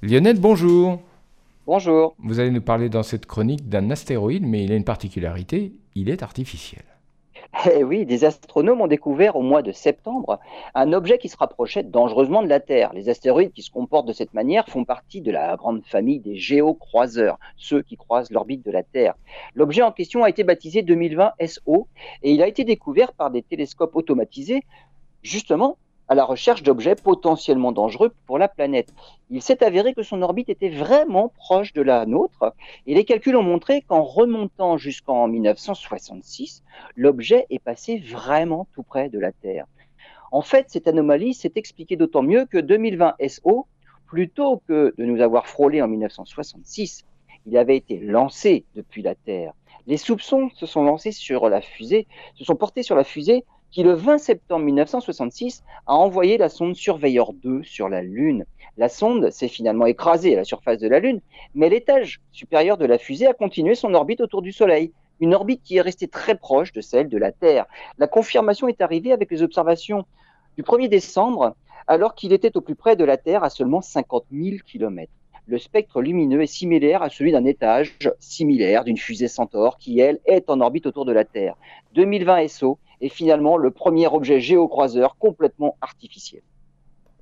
Lionel, bonjour. Bonjour. Vous allez nous parler dans cette chronique d'un astéroïde, mais il a une particularité, il est artificiel. Eh oui, des astronomes ont découvert au mois de septembre un objet qui se rapprochait dangereusement de la Terre. Les astéroïdes qui se comportent de cette manière font partie de la grande famille des géocroiseurs, ceux qui croisent l'orbite de la Terre. L'objet en question a été baptisé 2020 SO et il a été découvert par des télescopes automatisés justement à la recherche d'objets potentiellement dangereux pour la planète. Il s'est avéré que son orbite était vraiment proche de la nôtre et les calculs ont montré qu'en remontant jusqu'en 1966, l'objet est passé vraiment tout près de la Terre. En fait, cette anomalie s'est expliquée d'autant mieux que 2020 SO, plutôt que de nous avoir frôlé en 1966, il avait été lancé depuis la Terre. Les soupçons se sont lancés sur la fusée, se sont portés sur la fusée qui, le 20 septembre 1966, a envoyé la sonde Surveyor 2 sur la Lune. La sonde s'est finalement écrasée à la surface de la Lune, mais l'étage supérieur de la fusée a continué son orbite autour du Soleil, une orbite qui est restée très proche de celle de la Terre. La confirmation est arrivée avec les observations du 1er décembre, alors qu'il était au plus près de la Terre à seulement 50 000 km. Le spectre lumineux est similaire à celui d'un étage similaire d'une fusée Centaure qui, elle, est en orbite autour de la Terre. 2020 SO est finalement le premier objet géocroiseur complètement artificiel.